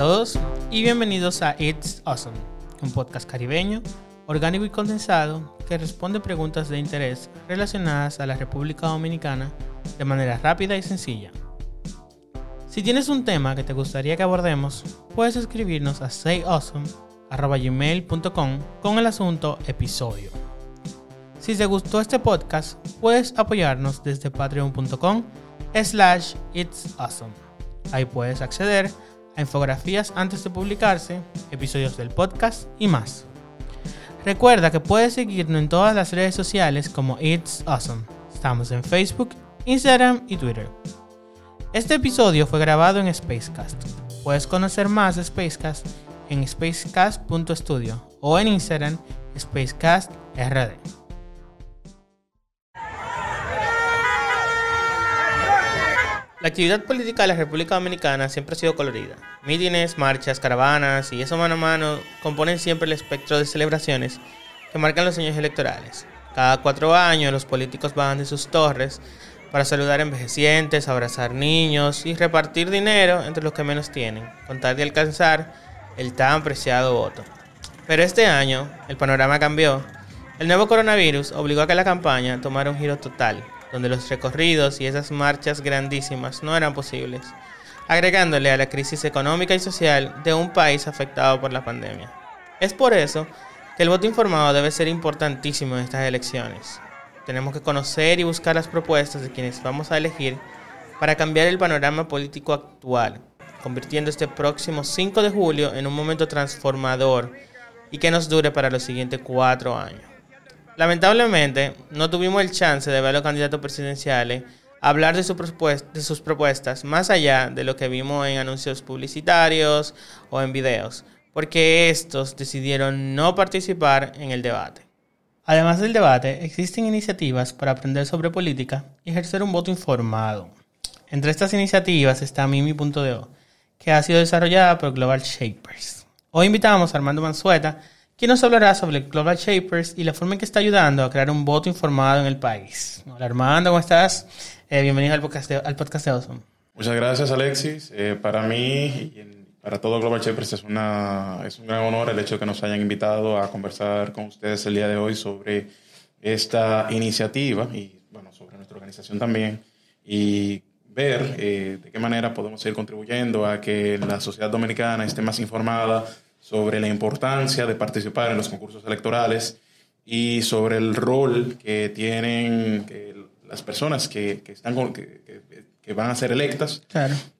todos y bienvenidos a It's Awesome, un podcast caribeño, orgánico y condensado que responde preguntas de interés relacionadas a la República Dominicana de manera rápida y sencilla. Si tienes un tema que te gustaría que abordemos, puedes escribirnos a sayawesome.gmail.com con el asunto episodio. Si te gustó este podcast, puedes apoyarnos desde patreon.com slash it's awesome. Ahí puedes acceder a infografías antes de publicarse, episodios del podcast y más. Recuerda que puedes seguirnos en todas las redes sociales como It's Awesome. Estamos en Facebook, Instagram y Twitter. Este episodio fue grabado en Spacecast. Puedes conocer más de Spacecast en spacecast.studio o en Instagram SpacecastRD. La actividad política de la República Dominicana siempre ha sido colorida. Mítines, marchas, caravanas y eso mano a mano componen siempre el espectro de celebraciones que marcan los años electorales. Cada cuatro años los políticos van de sus torres para saludar envejecientes, abrazar niños y repartir dinero entre los que menos tienen, con tal de alcanzar el tan preciado voto. Pero este año el panorama cambió. El nuevo coronavirus obligó a que la campaña tomara un giro total donde los recorridos y esas marchas grandísimas no eran posibles, agregándole a la crisis económica y social de un país afectado por la pandemia. Es por eso que el voto informado debe ser importantísimo en estas elecciones. Tenemos que conocer y buscar las propuestas de quienes vamos a elegir para cambiar el panorama político actual, convirtiendo este próximo 5 de julio en un momento transformador y que nos dure para los siguientes cuatro años. Lamentablemente, no tuvimos el chance de ver a los candidatos presidenciales hablar de, sus propuestas más allá de lo que vimos en anuncios publicitarios o en videos, porque estos decidieron no participar en el debate. Además del debate, existen iniciativas para aprender sobre política y ejercer un voto informado. Entre estas iniciativas está Mimi.do, que ha sido desarrollada por Global Shapers. Hoy invitamos a Armando Mansueta, quien nos hablará sobre Global Shapers y la forma en que está ayudando a crear un voto informado en el país. Hola Armando, ¿cómo estás? Eh, bienvenido al podcast, de, al podcast de Awesome. Muchas gracias Alexis. Eh, para mí y para todo Global Shapers es, una, es un gran honor el hecho de que nos hayan invitado a conversar con ustedes el día de hoy sobre esta iniciativa y bueno, sobre nuestra organización también y ver eh, de qué manera podemos ir contribuyendo a que la sociedad dominicana esté más informada sobre la importancia de participar en los concursos electorales y sobre el rol que tienen las personas que, están que, que, van a ser electas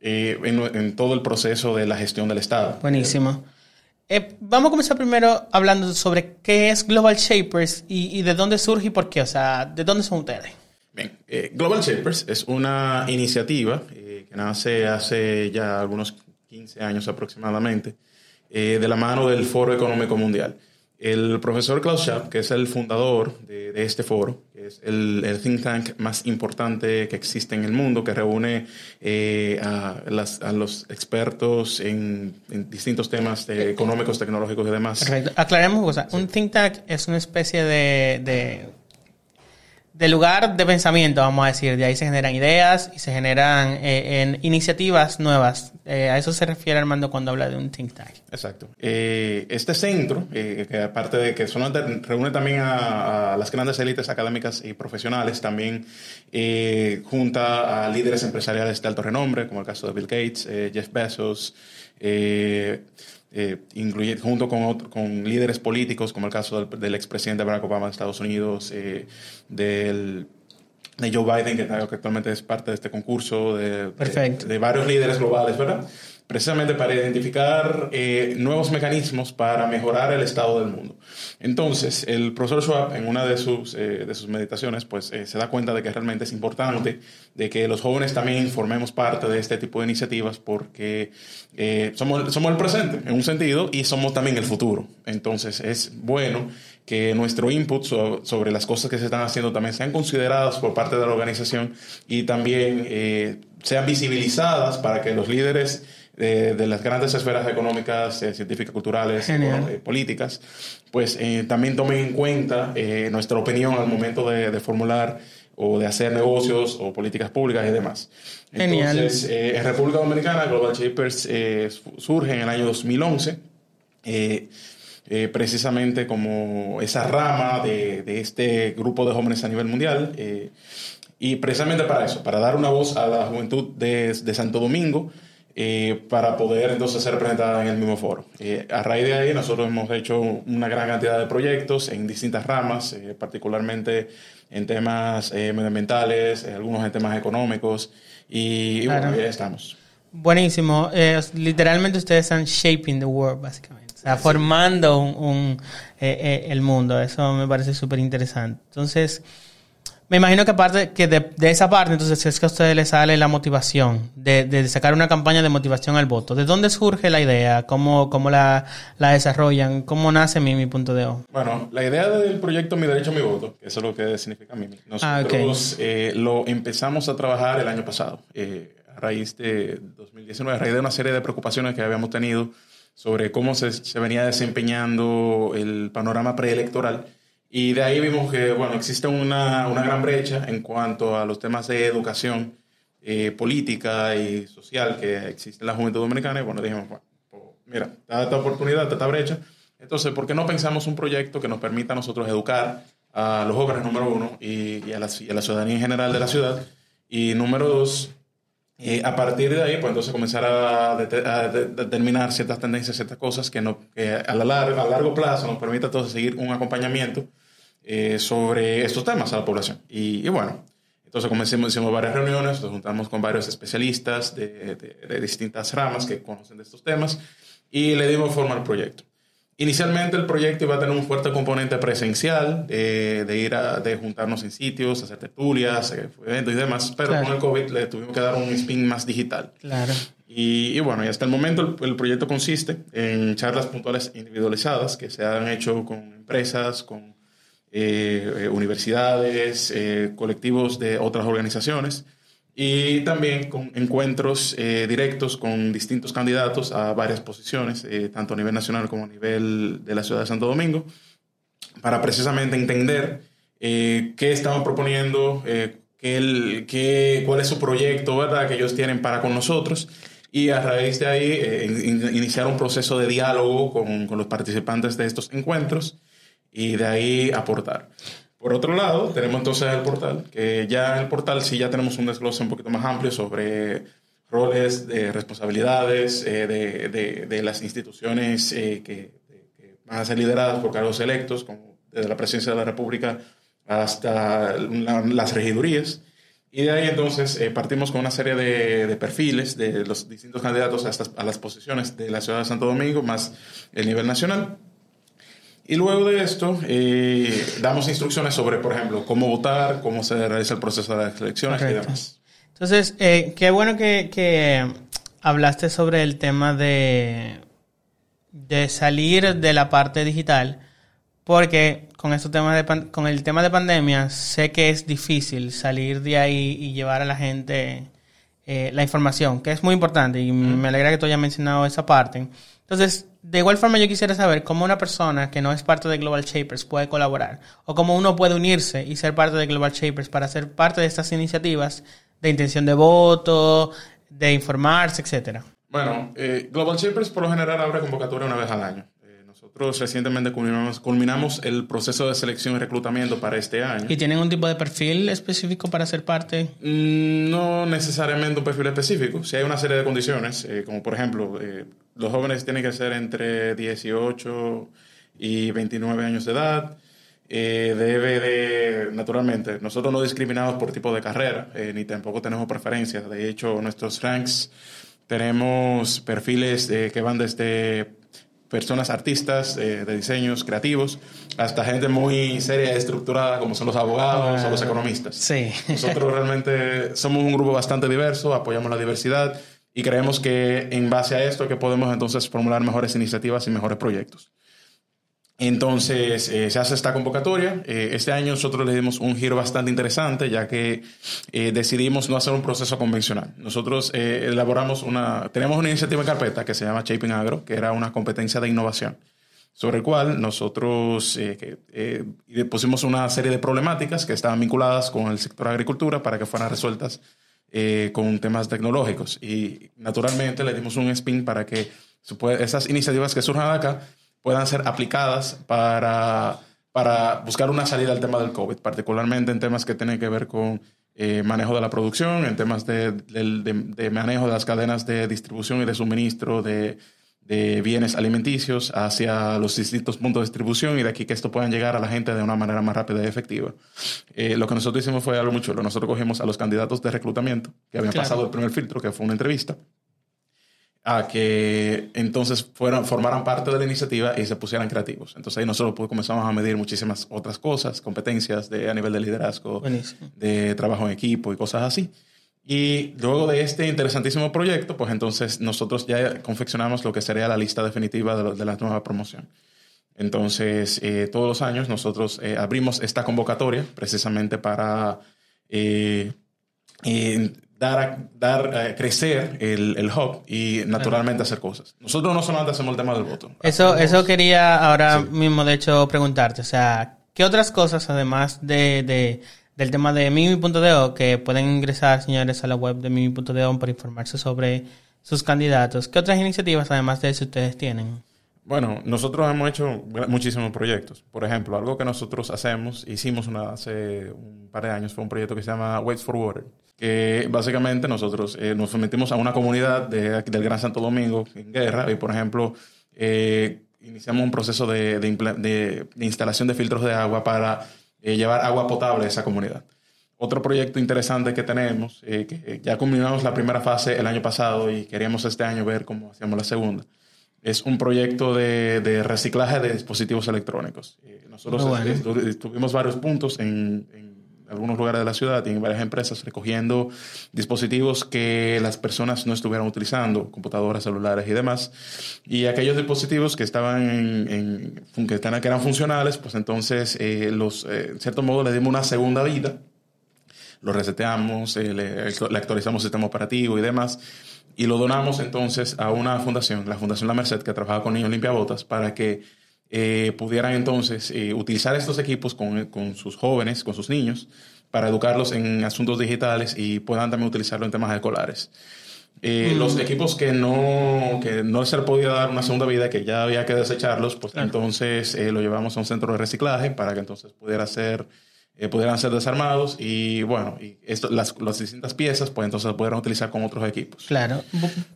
eh, en, todo el proceso de la gestión del Estado. Buenísimo. Eh, vamos a comenzar primero hablando sobre qué es Global Shapers y, de dónde surge y por qué, o sea, de dónde son ustedes. Bien, eh, Global Shapers es una iniciativa que nace hace ya algunos 15 años aproximadamente eh, de la mano del Foro Económico Mundial. El profesor Klaus Schwab, que es el fundador de, este foro, que es el, think tank más importante que existe en el mundo, que reúne eh, a, los expertos en, distintos temas económicos, tecnológicos y demás. Perfecto. Aclaremos cosa. Un think tank es una especie de de lugar de pensamiento, vamos a decir. De ahí se generan ideas y se generan eh, en iniciativas nuevas. Eh, a eso se refiere Armando cuando habla de un think tank. Exacto. Eh, este centro, que aparte de que son, reúne también a, las grandes élites académicas y profesionales, también junta a líderes empresariales de alto renombre, como el caso de Bill Gates, Jeff Bezos. Eh, junto con, con líderes políticos, como el caso del, expresidente Barack Obama de Estados Unidos, eh, del, de Joe Biden, que actualmente es parte de este concurso, de, de varios líderes globales, ¿verdad? Precisamente para identificar eh, nuevos mecanismos para mejorar el estado del mundo. Entonces, el profesor Schwab, en una de sus, eh, de sus meditaciones, pues eh, se da cuenta de que realmente es importante de que los jóvenes también formemos parte de este tipo de iniciativas porque somos, somos el presente, en un sentido, y somos también el futuro. Entonces, es bueno que nuestro input sobre las cosas que se están haciendo también sean consideradas por parte de la organización y también sean visibilizadas para que los líderes de, las grandes esferas económicas, eh, científicas, culturales, eh, políticas, pues eh, también tomen en cuenta nuestra opinión al momento de, formular o de hacer negocios o políticas públicas y demás. Genial. Entonces, eh, en República Dominicana, Global Shapers eh, surge en el año 2011, eh, eh, precisamente como esa rama de, de, este grupo de jóvenes a nivel mundial. Eh, y precisamente para eso, para dar una voz a la juventud de, de Santo Domingo, eh, para poder entonces ser representada en el mismo foro. Eh, a raíz de ahí nosotros hemos hecho una gran cantidad de proyectos en distintas ramas, eh, particularmente en temas eh, medioambientales, algunos en temas económicos y, y Claro. bueno, ya estamos. Buenísimo. Eh, literalmente ustedes están shaping the world, básicamente. O sea, formando un, un, eh, eh, el mundo. Eso me parece súper interesante. Entonces, me imagino que aparte que de, de esa parte, entonces es que a ustedes les sale la motivación de, de sacar una campaña de motivación al voto. ¿De dónde surge la idea? ¿Cómo, cómo la, la desarrollan? ¿Cómo nace Mimi punto de O? Bueno, la idea del proyecto Mi Derecho, Mi Voto, que eso es lo que significa Mimi, Ah, ok. nosotros eh, lo empezamos a trabajar el año pasado, eh, a raíz de 2019, a raíz de una serie de preocupaciones que habíamos tenido sobre cómo se, se venía desempeñando el panorama preelectoral. Y de ahí vimos que, bueno, existe una, una gran brecha en cuanto a los temas de educación eh, política y social que existe en la juventud dominicana. Y bueno, dijimos, bueno, pues, mira, da esta oportunidad, da esta brecha. Entonces, ¿por qué no pensamos un proyecto que nos permita a nosotros educar a los jóvenes, número uno, y, y a, la, y a la ciudadanía en general de la ciudad? Y número dos, eh, a partir de ahí, pues entonces comenzar a, a de- determinar ciertas tendencias, ciertas cosas que, no, que a, la a largo plazo nos permita entonces seguir un acompañamiento eh, sobre estos temas a la población. Y, y bueno, entonces comenzamos, hicimos varias reuniones, nos juntamos con varios especialistas de, de- de distintas ramas que conocen de estos temas y le dimos forma al proyecto. Inicialmente el proyecto iba a tener un fuerte componente presencial, de, de ir a de juntarnos en sitios, hacer tertulias, eh, eventos y demás, pero Claro. con el COVID le tuvimos que dar un spin más digital. Claro. Y, y bueno, y hasta el momento el, el proyecto consiste en charlas puntuales individualizadas que se han hecho con empresas, con eh, eh, universidades, eh, colectivos de otras organizaciones y también con encuentros directos con distintos candidatos a varias posiciones, tanto a nivel nacional como a nivel de la ciudad de Santo Domingo, para precisamente entender qué estaban proponiendo, qué el- cuál es su proyecto, ¿verdad?, que ellos tienen para con nosotros. Y a raíz de ahí, in- iniciar un proceso de diálogo con, con los participantes de estos encuentros y de ahí aportar. Por otro lado, tenemos entonces el portal, que ya en el portal sí ya tenemos un desglose un poquito más amplio sobre roles, de responsabilidades eh, de, de- de las instituciones eh, que, van a ser lideradas por cargos electos, como desde la presidencia de la República hasta la- las regidurías. Y de ahí entonces eh, partimos con una serie de, de perfiles de los distintos candidatos a, estas- a las posiciones de la ciudad de Santo Domingo, más el nivel nacional. Y luego de esto, eh, damos instrucciones sobre, por ejemplo, cómo votar, cómo se realiza el proceso de las elecciones y demás. Entonces, eh, qué bueno que, que hablaste sobre el tema de, de salir de la parte digital, porque con estos temas de con el tema de pandemia sé que es difícil salir de ahí y llevar a la gente eh, la información, que es muy importante y me alegra que tú hayas mencionado esa parte. Entonces, de igual forma yo quisiera saber cómo una persona que no es parte de Global Shapers puede colaborar o cómo uno puede unirse y ser parte de Global Shapers para ser parte de estas iniciativas de intención de voto, de informarse, etcétera. Bueno, eh, Global Shapers por lo general abre convocatoria una vez al año. Eh, nosotros recientemente culminamos, culminamos el proceso de selección y reclutamiento para este año. ¿Y tienen un tipo de perfil específico para ser parte? Mm, No necesariamente un perfil específico. Si hay una serie de condiciones, eh, como por ejemplo, los jóvenes tienen que ser entre 18 y 29 años de edad. Eh, debe de, naturalmente, nosotros no discriminamos por tipo de carrera, eh, ni tampoco tenemos preferencias. De hecho, nuestros ranks tenemos perfiles eh, que van desde personas artistas eh, de diseños creativos hasta gente muy seria y estructurada como son los abogados o los economistas. Sí. Nosotros realmente somos un grupo bastante diverso, apoyamos la diversidad y creemos que en base a esto que podemos entonces formular mejores iniciativas y mejores proyectos. Entonces eh, se hace esta convocatoria. Eh, este año nosotros le dimos un giro bastante interesante ya que eh, decidimos no hacer un proceso convencional. Nosotros eh, elaboramos una, tenemos una iniciativa carpeta que se llama Shaping Agro, que era una competencia de innovación. sobre el cual nosotros pusimos una serie de problemáticas que estaban vinculadas con el sector agricultura para que fueran resueltas eh, con temas tecnológicos. Y naturalmente le dimos un spin para que esas iniciativas que surjan acá puedan ser aplicadas para, para buscar una salida al tema del COVID, particularmente en temas que tienen que ver con eh, manejo de la producción, en temas de, de, manejo de las cadenas de distribución y de suministro de, de, bienes alimenticios hacia los distintos puntos de distribución y de aquí que esto puedan llegar a la gente de una manera más rápida y efectiva. Eh, lo que nosotros hicimos fue algo muy chulo. Nosotros cogimos a los candidatos de reclutamiento que habían pasado el primer filtro, que fue una entrevista, a que entonces fueran, formaran parte de la iniciativa y se pusieran creativos. Entonces ahí nosotros pues, comenzamos a medir muchísimas otras cosas, competencias de, a nivel de liderazgo, de trabajo en equipo y cosas así. Y luego de este interesantísimo proyecto, pues entonces nosotros ya confeccionamos lo que sería la lista definitiva de, la nueva promoción. Entonces, eh, todos los años nosotros eh, abrimos esta convocatoria precisamente para eh, dar, dar a crecer el, el, hub y naturalmente hacer cosas. Nosotros no solamente hacemos el tema del voto. Eso, eso quería ahora mismo, de hecho, preguntarte. O sea, ¿qué otras cosas, además de, de del tema de Mimi.do, que pueden ingresar, señores, a la web de Mimi.do para informarse sobre sus candidatos? ¿Qué otras iniciativas, además de eso, ustedes tienen? Bueno, nosotros hemos hecho muchísimos proyectos. Por ejemplo, algo que nosotros hacemos, hicimos una, hace un par de años, fue un proyecto que se llama Waits for Water, que básicamente nosotros eh, nos sometimos a una comunidad de, del Gran Santo Domingo en guerra y, por ejemplo, eh, iniciamos un proceso de, de, instalación de filtros de agua para eh, llevar agua potable a esa comunidad. Otro proyecto interesante que tenemos, que ya culminamos la primera fase el año pasado y queríamos este año ver cómo hacíamos la segunda es un proyecto de, de reciclaje de dispositivos electrónicos. Eh, nosotros tuvimos varios puntos en, en, algunos lugares de la ciudad y en varias empresas recogiendo dispositivos que las personas no estuvieran utilizando, computadoras, celulares y demás. Y aquellos dispositivos que estaban en, en que, eran funcionales, pues entonces eh, los, eh, en cierto modo le dimos una segunda vida. Lo reseteamos, le, le actualizamos el sistema operativo y demás y lo donamos entonces a una fundación, la Fundación La Merced, que trabaja con niños limpiabotas, para que eh, pudieran entonces eh, utilizar estos equipos con, con, sus jóvenes, con sus niños, para educarlos en asuntos digitales y puedan también utilizarlo en temas escolares. Eh, los mm. equipos que no, que no se le podía dar una segunda vida, que ya había que desecharlos, pues entonces lo llevamos a un centro de reciclaje para que entonces pudiera ser eh, pudieran ser desarmados y bueno, y esto, las, las, distintas piezas pues entonces pudieran utilizar con otros equipos. Claro.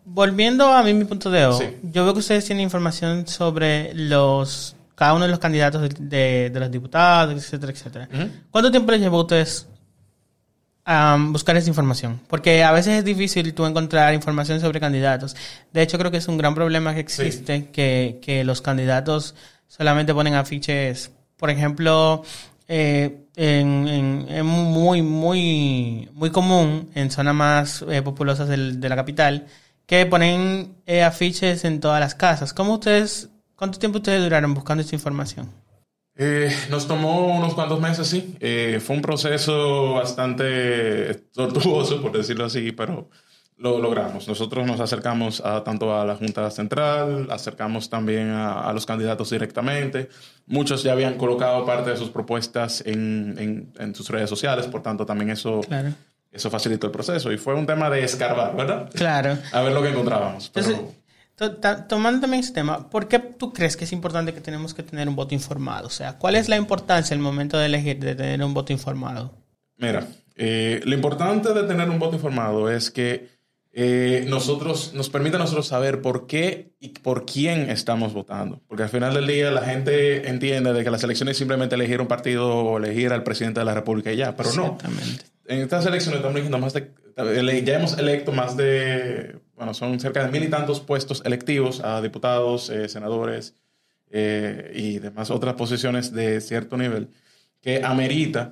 Volviendo a mí mi punto de ojo, yo veo que ustedes tienen información sobre los cada uno de los candidatos de, de, los diputados, etcétera, etcétera. ¿Cuánto tiempo les llevó a ustedes a buscar esa información? Porque a veces es difícil tú encontrar información sobre candidatos. De hecho, creo que es un gran problema que existe, que, que los candidatos solamente ponen afiches, por ejemplo, eh, en, en, muy, muy, muy común en zonas más eh, populosas del, de la capital que ponen eh, afiches en todas las casas. ¿Cómo ustedes, cuánto tiempo ustedes duraron buscando esta información? Eh, nos tomó unos cuantos meses, sí. fue un proceso bastante tortuoso, por decirlo así, pero lo logramos. Nosotros nos acercamos a, tanto a la Junta Central, acercamos también a, los candidatos directamente. Muchos ya habían colocado parte de sus propuestas en, en, sus redes sociales, por tanto también eso, eso facilitó el proceso. Y fue un tema de escarbar, ¿verdad? Claro. a ver lo que encontrábamos. tomando también ese tema, ¿por qué tú crees que es importante que tenemos que tener un voto informado? O sea, ¿cuál es la importancia en el momento de elegir, de tener un voto informado? Mira, eh, lo importante de tener un voto informado es que eh, nosotros, nos permite a nosotros saber por qué y por quién estamos votando. Porque al final del día la gente entiende de que las elecciones es simplemente elegir un partido o elegir al presidente de la República y ya, pero no. En estas elecciones estamos eligiendo más de, ya hemos electo más de, bueno, son cerca de mil y tantos puestos electivos a diputados, eh, senadores eh, y demás otras posiciones de cierto nivel que amerita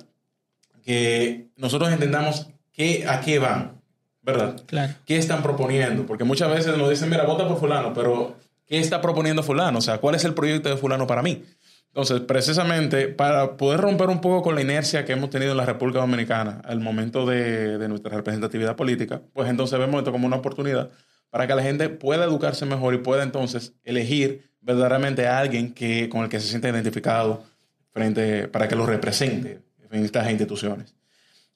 que nosotros entendamos qué, a qué van. ¿Verdad? Claro. ¿Qué están proponiendo? Porque muchas veces nos dicen, mira, vota por fulano, pero ¿qué está proponiendo fulano? O sea, ¿cuál es el proyecto de fulano para mí? Entonces, precisamente para poder romper un poco con la inercia que hemos tenido en la República Dominicana al momento de, de nuestra representatividad política, pues entonces vemos esto como una oportunidad para que la gente pueda educarse mejor y pueda entonces elegir verdaderamente a alguien que, con el que se sienta identificado frente, para que lo represente en estas instituciones.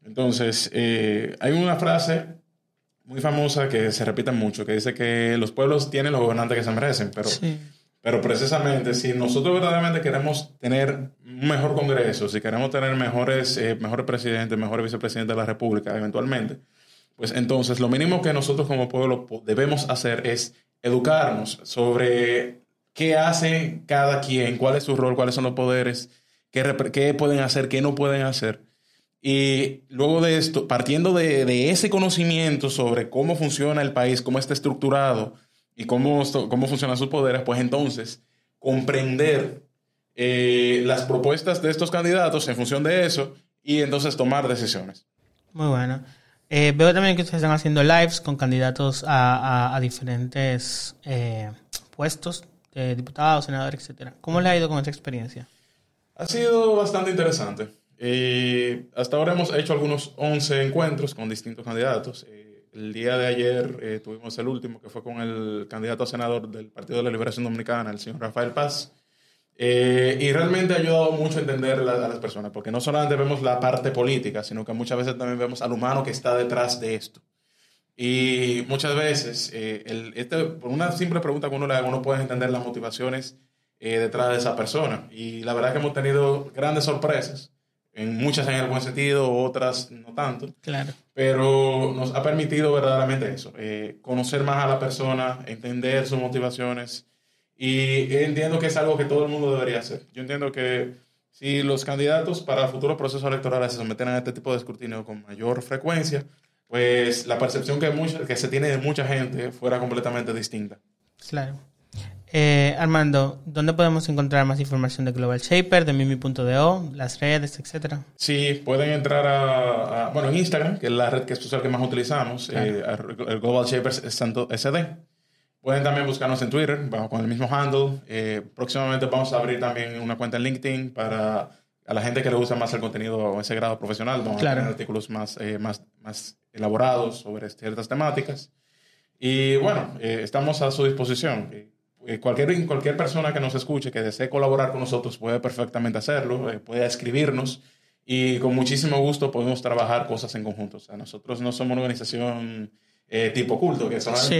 Entonces, eh, hay una frase muy famosa que se repite mucho, que dice que los pueblos tienen los gobernantes que se merecen, pero, pero precisamente si nosotros verdaderamente queremos tener un mejor Congreso, si queremos tener mejores, eh, mejores presidentes, mejores vicepresidentes de la República eventualmente, pues entonces lo mínimo que nosotros como pueblo debemos hacer es educarnos sobre qué hace cada quien, cuál es su rol, cuáles son los poderes, qué, pueden hacer, qué no pueden hacer. Y luego de esto, partiendo de, ese conocimiento sobre cómo funciona el país, cómo está estructurado y cómo, cómo funcionan sus poderes, pues entonces comprender eh, las propuestas de estos candidatos en función de eso y entonces tomar decisiones. Muy bueno. Eh, veo también que ustedes están haciendo lives con candidatos a, diferentes eh, puestos, de diputados, senadores, etcétera. ¿Cómo les ha ido con esta experiencia? Ha sido bastante interesante. Eh, hasta ahora hemos hecho algunos 11 encuentros con distintos candidatos. el día de ayer tuvimos el último, que fue con el candidato a senador del Partido de la Liberación Dominicana, el señor Rafael Paz. Eh, y realmente ha ayudado mucho a entender a las personas, porque no solamente vemos la parte política, sino que muchas veces también vemos al humano que está detrás de esto. Y muchas veces, eh, el, este, por una simple pregunta que uno le haga, uno puede entender las motivaciones eh, detrás de esa persona. Y la verdad es que hemos tenido grandes sorpresas, en muchas en el buen sentido, otras no tanto. Claro. Pero nos ha permitido verdaderamente eso, conocer más a la persona, entender sus motivaciones y entiendo que es algo que todo el mundo debería hacer. Yo entiendo que si los candidatos para futuros procesos electorales se someten a este tipo de escrutinio con mayor frecuencia, pues la percepción que, que se tiene de mucha gente fuera completamente distinta. Claro. Eh, Armando, ¿dónde podemos encontrar más información de Global Shaper, de Mimi.do, las redes, etcétera? Sí, pueden entrar a, bueno, en Instagram, que es la red que es social que más utilizamos, eh, el Global Shaper SD. Pueden también buscarnos en Twitter, bajo con el mismo handle. Eh, próximamente vamos a abrir también una cuenta en LinkedIn para a la gente que le gusta más el contenido a ese grado profesional. Vamos a tener artículos más, eh, más, más elaborados sobre ciertas temáticas. Y bueno, eh, estamos a su disposición. Cualquier, cualquier persona que nos escuche, que desee colaborar con nosotros, puede perfectamente hacerlo, puede escribirnos y con muchísimo gusto podemos trabajar cosas en conjunto. O sea, nosotros no somos una organización eh, tipo culto, que son... Sí,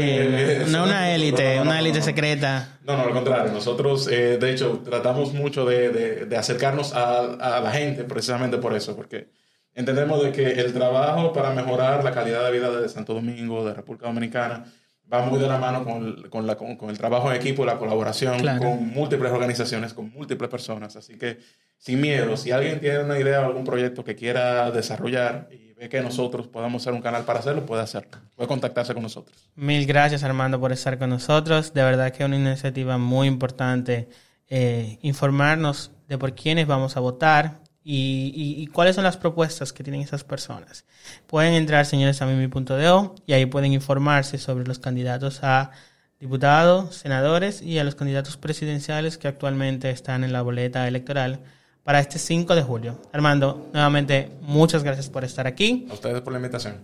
no una élite, una élite secreta. No, no, al contrario. Nosotros, eh, de hecho, tratamos mucho de, de, acercarnos a, a, la gente precisamente por eso, porque entendemos de que el trabajo para mejorar la calidad de vida de Santo Domingo, de República Dominicana, va muy de la mano con, con, la, con, el trabajo en equipo, la colaboración con múltiples organizaciones, con múltiples personas. Así que, sin miedo, si alguien tiene una idea o algún proyecto que quiera desarrollar y ve que nosotros podamos ser un canal para hacerlo, puede hacerlo. Puede contactarse con nosotros. Mil gracias, Armando, por estar con nosotros. De verdad que es una iniciativa muy importante eh, informarnos de por quiénes vamos a votar y, cuáles son las propuestas que tienen esas personas. Pueden entrar, señores, a mimi.do y ahí pueden informarse sobre los candidatos a diputados, senadores y a los candidatos presidenciales que actualmente están en la boleta electoral para este 5 de julio. Armando, nuevamente, muchas gracias por estar aquí. A ustedes por la invitación.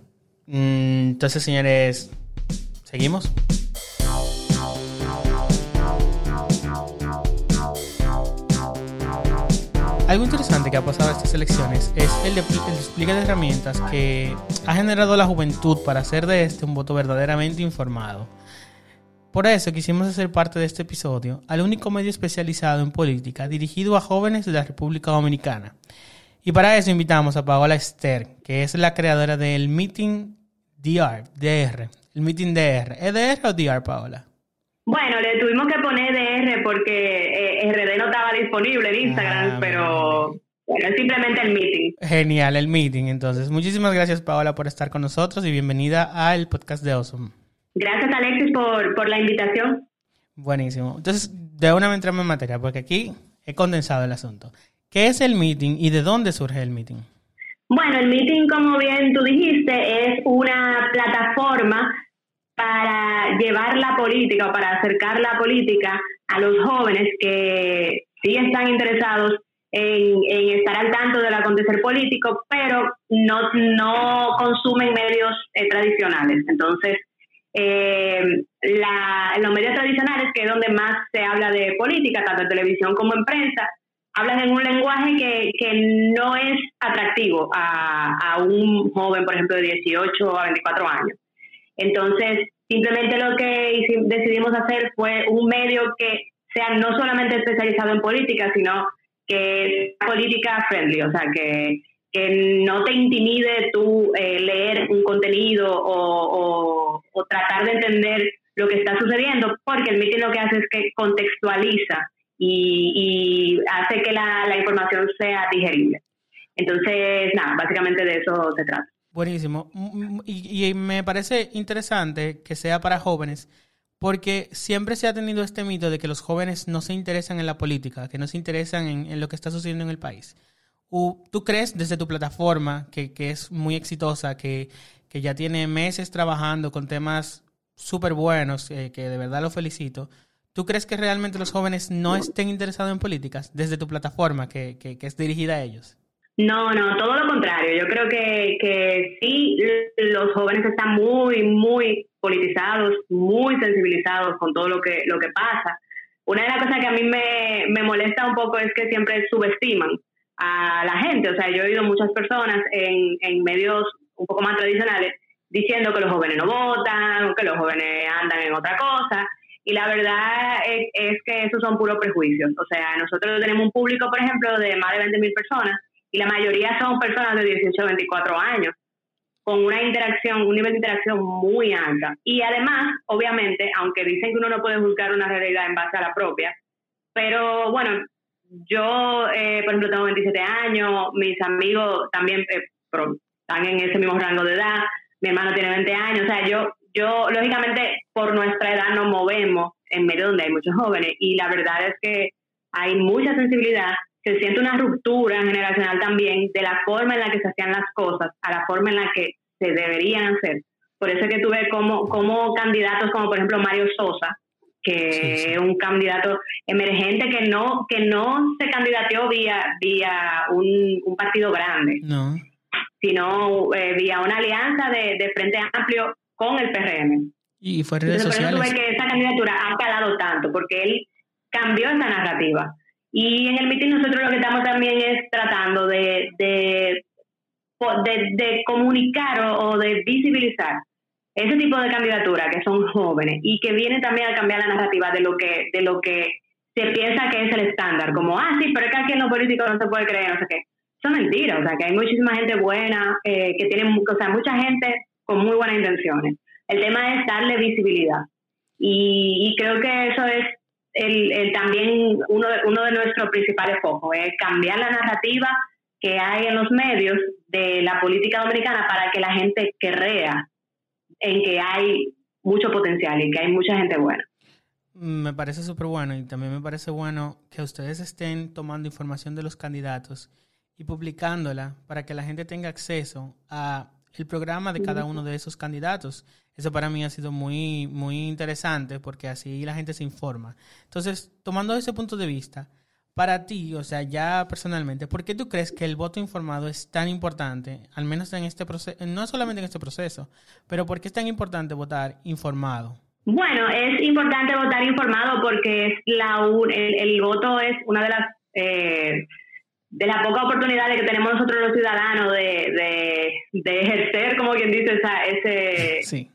Mm, entonces, señores, ¿seguimos? Algo interesante que ha pasado en estas elecciones es el, despliegue de herramientas que ha generado la juventud para hacer de este un voto verdaderamente informado. Por eso quisimos hacer parte de este episodio al único medio especializado en política dirigido a jóvenes de la República Dominicana. Y para eso invitamos a Paola Esther, que es la creadora del Meeting DR el Meeting DR. ¿Es DR o DR, Paola? Bueno, le tuvimos que poner DR porque eh, RD no estaba disponible en Instagram, ah, pero bueno, es simplemente el meeting. Genial, el meeting. Entonces, muchísimas gracias, Paola, por estar con nosotros y bienvenida al podcast de Awesome. Gracias, Alexis, por, por la invitación. Buenísimo. Entonces, de una vez entramos en materia, porque aquí he condensado el asunto. ¿Qué es el meeting y de dónde surge el meeting? Bueno, el meeting, como bien tú dijiste, es una plataforma para llevar la política o para acercar la política a los jóvenes que sí están interesados en, estar al tanto del acontecer político, pero no, no consumen medios eh, tradicionales. Entonces, eh, la, los medios tradicionales, que es donde más se habla de política, tanto en televisión como en prensa, hablan en un lenguaje que, que no es atractivo a, a un joven, por ejemplo, de 18 a 24 años. Entonces, simplemente lo que decidimos hacer fue un medio que sea no solamente especializado en política, sino que sea política friendly, o sea, que, que no te intimide tú eh, leer un contenido o, o, tratar de entender lo que está sucediendo, porque el meeting lo que hace es que contextualiza y, y hace que la, la información sea digerible. Entonces, nada, básicamente de eso se trata. Buenísimo. Y, y, me parece interesante que sea para jóvenes, porque siempre se ha tenido este mito de que los jóvenes no se interesan en la política, que no se interesan en, lo que está sucediendo en el país. ¿Tú crees desde tu plataforma, que, que es muy exitosa, que, que, ya tiene meses trabajando con temas súper buenos, eh, que de verdad lo felicito, ¿tú crees que realmente los jóvenes no estén interesados en políticas desde tu plataforma, que, que es dirigida a ellos? No, no, todo lo contrario. Yo creo que, que sí, los jóvenes están muy, muy politizados, muy sensibilizados con todo lo que, lo que pasa. Una de las cosas que a mí me, me molesta un poco es que siempre subestiman a la gente. O sea, yo he oído muchas personas en, en medios un poco más tradicionales diciendo que los jóvenes no votan, que los jóvenes andan en otra cosa. Y la verdad es, es que esos son puros prejuicios. O sea, nosotros tenemos un público, por ejemplo, de más de 20.000 personas y la mayoría son personas de 18 a 24 años, con una interacción, un nivel de interacción muy alta. Y además, obviamente, aunque dicen que uno no puede juzgar una realidad en base a la propia, pero bueno, yo, eh, por ejemplo, tengo 27 años, mis amigos también eh, están en ese mismo rango de edad, mi hermano tiene 20 años, o sea, yo, yo, lógicamente, por nuestra edad nos movemos en medio donde hay muchos jóvenes y la verdad es que hay mucha sensibilidad se siente una ruptura generacional también de la forma en la que se hacían las cosas a la forma en la que se deberían hacer. Por eso es que tuve como, como candidatos como por ejemplo Mario Sosa, que es un candidato emergente que no que no se candidateó vía vía un, partido grande, sino eh, vía una alianza de, Frente Amplio con el PRM. Y fue redes Por eso tuve que esa candidatura ha calado tanto, porque él cambió esa narrativa. Y en el mitin nosotros lo que estamos también es tratando de, de, de, comunicar o, de visibilizar ese tipo de candidatura que son jóvenes y que vienen también a cambiar la narrativa de lo que de lo que se piensa que es el estándar, como, ah, sí, pero es que aquí en los políticos no se puede creer, no sé qué. Son mentiras, o sea, que hay muchísima gente buena, eh, que tienen, o sea, mucha gente con muy buenas intenciones. El tema es darle visibilidad. Y, y creo que eso es el, también uno de, uno de nuestros principales focos, es cambiar la narrativa que hay en los medios de la política dominicana para que la gente crea en que hay mucho potencial y que hay mucha gente buena. Me parece súper bueno y también me parece bueno que ustedes estén tomando información de los candidatos y publicándola para que la gente tenga acceso a el programa de cada uno de esos candidatos. Eso para mí ha sido muy, muy interesante porque así la gente se informa. Entonces, tomando ese punto de vista, para ti, o sea, ya personalmente, ¿por qué tú crees que el voto informado es tan importante, al menos en este proceso, no solamente en este proceso, pero por qué es tan importante votar informado? Bueno, es importante votar informado porque es la el, voto es una de las eh, de las pocas oportunidades que tenemos nosotros los ciudadanos de, de, ejercer, como quien dice, esa, ese,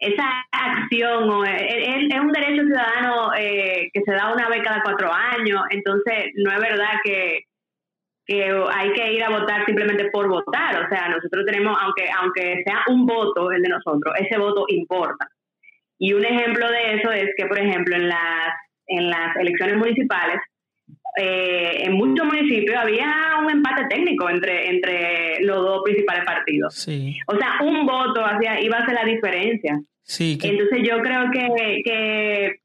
esa acción. O, es, un derecho ciudadano eh, que se da una vez cada cuatro años, entonces no es verdad que, que hay que ir a votar simplemente por votar. O sea, nosotros tenemos, aunque, aunque sea un voto el de nosotros, ese voto importa. Y un ejemplo de eso es que, por ejemplo, en las, en las elecciones municipales, eh, en muchos municipios había un empate técnico entre, entre los dos principales partidos. O sea, un voto hacia, iba a ser la diferencia. Entonces yo creo que, que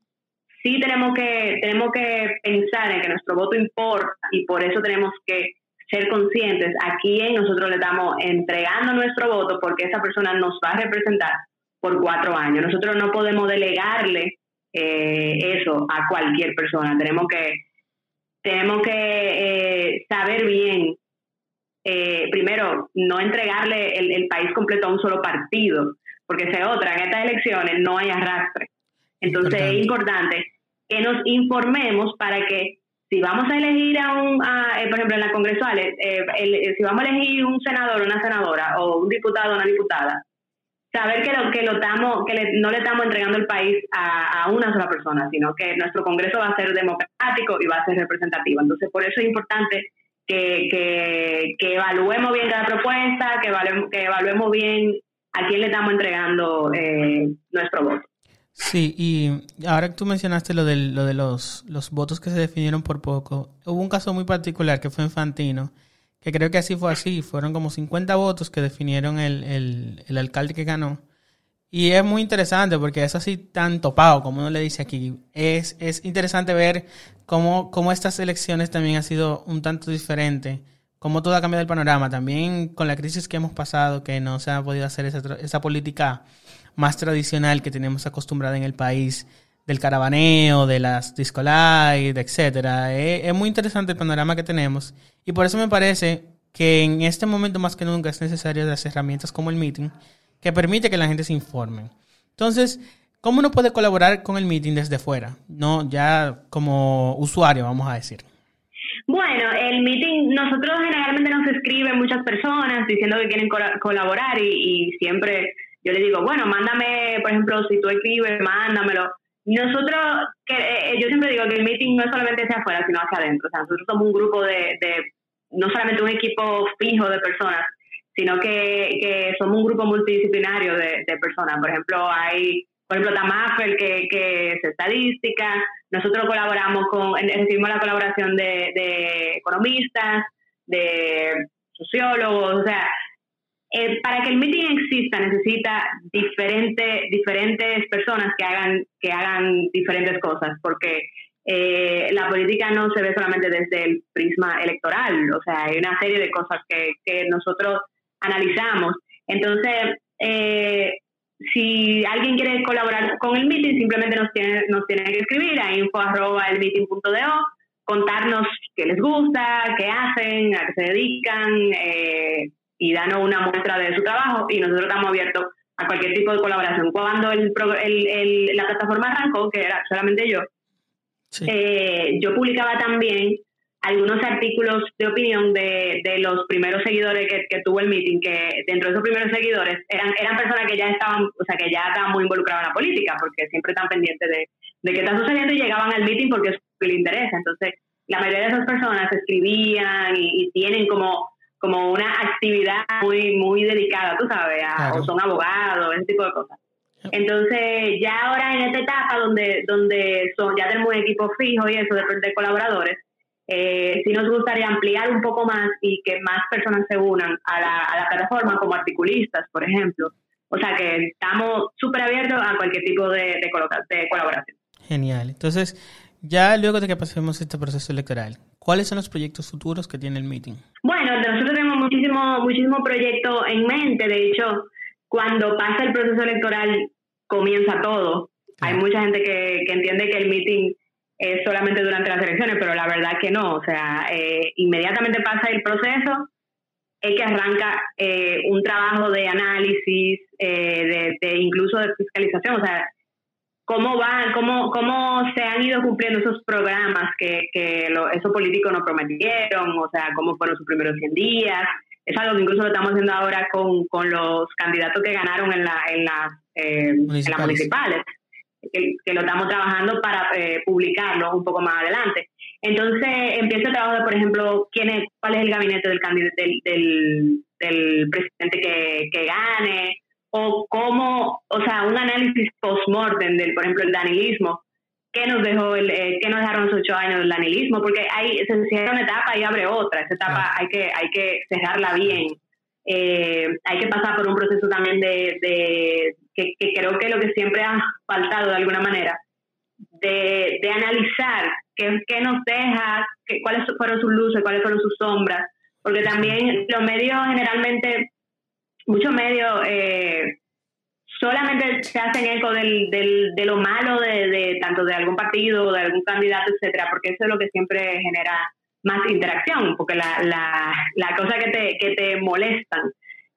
sí tenemos que, tenemos que pensar en que nuestro voto importa y por eso tenemos que ser conscientes a quién nosotros le estamos entregando nuestro voto porque esa persona nos va a representar por cuatro años. Nosotros no podemos delegarle eh, eso a cualquier persona. Tenemos que tenemos que eh, saber bien, eh, primero, no entregarle el, país completo a un solo partido, porque se otra, en estas elecciones no hay arrastre. Entonces es importante que nos informemos para que si vamos a elegir a un, eh, por ejemplo, en la congresual, si vamos a elegir un senador o una senadora o un diputado o una diputada, saber que lo que lo estamos, que no le estamos entregando el país a, una sola persona, sino que nuestro Congreso va a ser democrático y va a ser representativo. Entonces, por eso es importante que, que, evaluemos bien cada propuesta, que evaluemos, que evaluemos bien a quién le estamos entregando eh, nuestro voto. Sí, y ahora que tú mencionaste lo de, lo de los, los votos que se definieron por poco, hubo un caso muy particular que fue en Fantino, que creo que así fue así, fueron como 50 votos que definieron el, el, alcalde que ganó. Y es muy interesante porque es así tan topado, como uno le dice aquí. Es, es interesante ver cómo, cómo estas elecciones también han sido un tanto diferente, cómo todo ha cambiado el panorama. También con la crisis que hemos pasado, que no se ha podido hacer esa, esa política más tradicional que tenemos acostumbrada en el país, del caravaneo, de las disco etcétera. Es, es, muy interesante el panorama que tenemos y por eso me parece que en este momento más que nunca es necesario las herramientas como el meeting que permite que la gente se informe. Entonces, ¿cómo uno puede colaborar con el meeting desde fuera? No, ya como usuario, vamos a decir. Bueno, el meeting, nosotros generalmente nos escriben muchas personas diciendo que quieren colaborar y, siempre yo le digo, bueno, mándame, por ejemplo, si tú escribes, mándamelo. Nosotros, que, eh, yo siempre digo que el meeting no es solamente hacia afuera, sino hacia adentro. O sea, nosotros somos un grupo de, no solamente un equipo fijo de personas, sino que, somos un grupo multidisciplinario de, personas. Por ejemplo, hay, por ejemplo, Tamafel, que, que es estadística. Nosotros colaboramos con, recibimos la colaboración de, de economistas, de sociólogos, o sea, eh, para que el meeting exista necesita diferente, diferentes personas que hagan, que hagan diferentes cosas, porque eh, la política no se ve solamente desde el prisma electoral, o sea, hay una serie de cosas que, que nosotros analizamos. Entonces, eh, si alguien quiere colaborar con el meeting, simplemente nos tiene, nos tiene que escribir a info.elmeeting.do, contarnos qué les gusta, qué hacen, a qué se dedican, eh, y danos una muestra de su trabajo y nosotros estamos abiertos a cualquier tipo de colaboración. Cuando el, el, la plataforma arrancó, que era solamente yo, eh, yo publicaba también algunos artículos de opinión de, de los primeros seguidores que, que, tuvo el meeting, que dentro de esos primeros seguidores eran, eran personas que ya estaban, o sea, que ya estaban muy involucradas en la política, porque siempre están pendientes de, de qué está sucediendo y llegaban al meeting porque es que les interesa. Entonces, la mayoría de esas personas escribían y tienen como como una actividad muy, muy dedicada, tú sabes, o son abogados, ese tipo de cosas. Entonces, ya ahora en esta etapa donde, donde son, ya tenemos un equipo fijo y eso de, de colaboradores, eh, sí nos gustaría ampliar un poco más y que más personas se unan a la, a la plataforma como articulistas, por ejemplo. O sea que estamos súper abiertos a cualquier tipo de, de, de colaboración. Genial. Entonces, ya luego de que pasemos este proceso electoral, ¿cuáles son los proyectos futuros que tiene el meeting? Bueno, nosotros tenemos muchísimo, muchísimo proyecto en mente. De hecho, cuando pasa el proceso electoral, comienza todo. Hay mucha gente que, que entiende que el meeting es solamente durante las elecciones, pero la verdad que no. O sea, eh, inmediatamente pasa el proceso, es que arranca eh, un trabajo de análisis, eh, de, de, incluso de fiscalización. O sea, cómo van, cómo, cómo se han ido cumpliendo esos programas que, que esos políticos nos prometieron, o sea, cómo fueron sus primeros 100 días. Es algo que incluso lo estamos haciendo ahora con, con los candidatos que ganaron en, la, en, eh, en las municipales, que, lo estamos trabajando para eh, publicarlo un poco más adelante. Entonces empieza el trabajo de, por ejemplo, quién es, cuál es el gabinete del, del, del, del presidente que, que gane, o cómo, o sea, un análisis post-mortem del, por ejemplo, el danilismo, ¿qué nos dejó, el, eh, qué nos dejaron los ocho años del danilismo? Porque hay, se cierra una etapa y abre otra, esa etapa hay, que, hay que cerrarla bien. Eh, hay que pasar por un proceso también de, de que, creo que lo que siempre ha faltado de alguna manera, de, de analizar qué, qué nos deja, qué, cuáles fueron sus luces, cuáles fueron sus sombras, porque también los medios generalmente muchos medios eh, solamente se hacen eco del, del, de lo malo de, de tanto de algún partido, de algún candidato, etcétera, porque eso es lo que siempre genera más interacción, porque la, la, la cosa que te, que te molestan,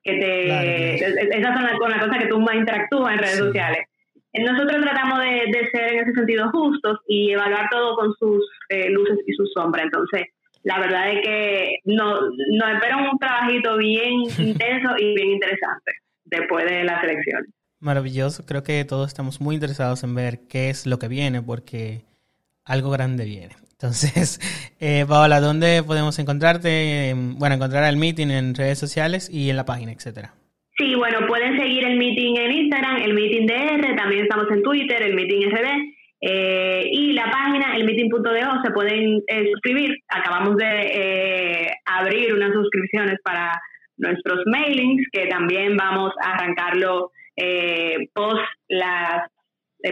que te, esas son las, cosas que tú más interactúas en redes sociales. Nosotros tratamos de, de, ser en ese sentido justos y evaluar todo con sus eh, luces y sus sombras. Entonces, la verdad es que nos, nos espera un trabajito bien intenso y bien interesante después de las elecciones. Maravilloso, creo que todos estamos muy interesados en ver qué es lo que viene porque algo grande viene. Entonces, eh, Paola, ¿dónde podemos encontrarte? Bueno, encontrar el meeting en redes sociales y en la página, etcétera. Sí, bueno, pueden seguir el meeting en Instagram, el meeting DR, también estamos en Twitter, el meeting RD, eh, y la página, el meeting.do, se pueden eh, suscribir. Acabamos de eh, abrir unas suscripciones para nuestros mailings, que también vamos a arrancarlo post las,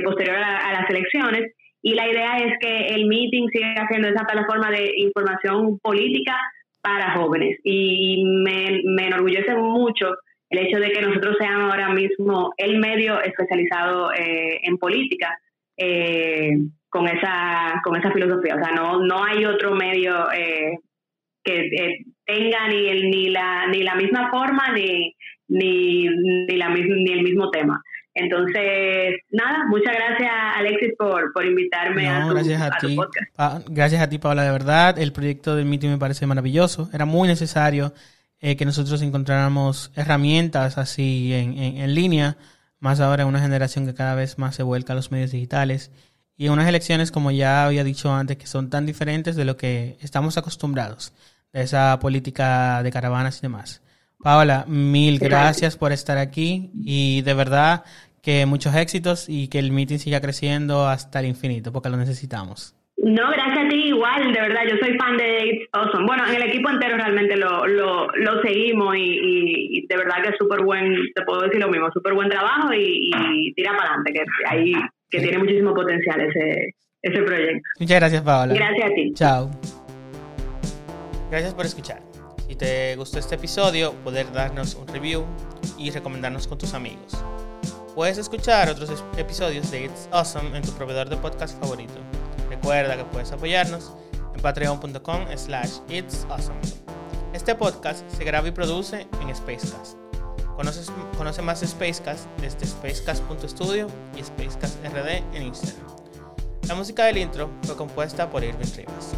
posterior a las elecciones y la idea es que el meeting siga siendo esa plataforma de información política para jóvenes. Y me, me enorgullece mucho el hecho de que nosotros seamos ahora mismo el medio especializado eh, en política eh, con esa con esa filosofía. O sea, no, no hay otro medio eh, que tenga ni, el, ni, la, ni la misma forma ni, ni, ni, la, ni el mismo tema. Entonces, nada, muchas gracias Alexis por, por invitarme a, tu, gracias a, ti. podcast. gracias a ti, Paola, de verdad. El proyecto del meeting me parece maravilloso. Era muy necesario eh, que nosotros encontráramos herramientas así en, en, línea, más ahora en una generación que cada vez más se vuelca a los medios digitales y en unas elecciones, como ya había dicho antes, que son tan diferentes de lo que estamos acostumbrados, de esa política de caravanas y demás. Paola, mil gracias por estar aquí y de verdad que muchos éxitos y que el meeting siga creciendo hasta el infinito porque lo necesitamos. No, gracias a ti igual, de verdad, yo soy fan de It's Awesome. Bueno, en el equipo entero realmente lo, lo, lo seguimos y, de verdad que es súper buen, te puedo decir lo mismo, súper buen trabajo y, tira para adelante, que ahí que tiene muchísimo potencial ese, ese proyecto. Muchas gracias, Paola. Gracias a ti. Chao. Gracias por escuchar. Si te gustó este episodio, poder darnos un review y recomendarnos con tus amigos. Puedes escuchar otros episodios de It's Awesome en tu proveedor de podcast favorito. Recuerda que puedes apoyarnos en patreon.com slash It's Awesome. Este podcast se graba y produce en Spacecast. Conoce más Spacecast desde spacecast.studio y SpacecastRD en Instagram. La música del intro fue compuesta por Irving Rivas.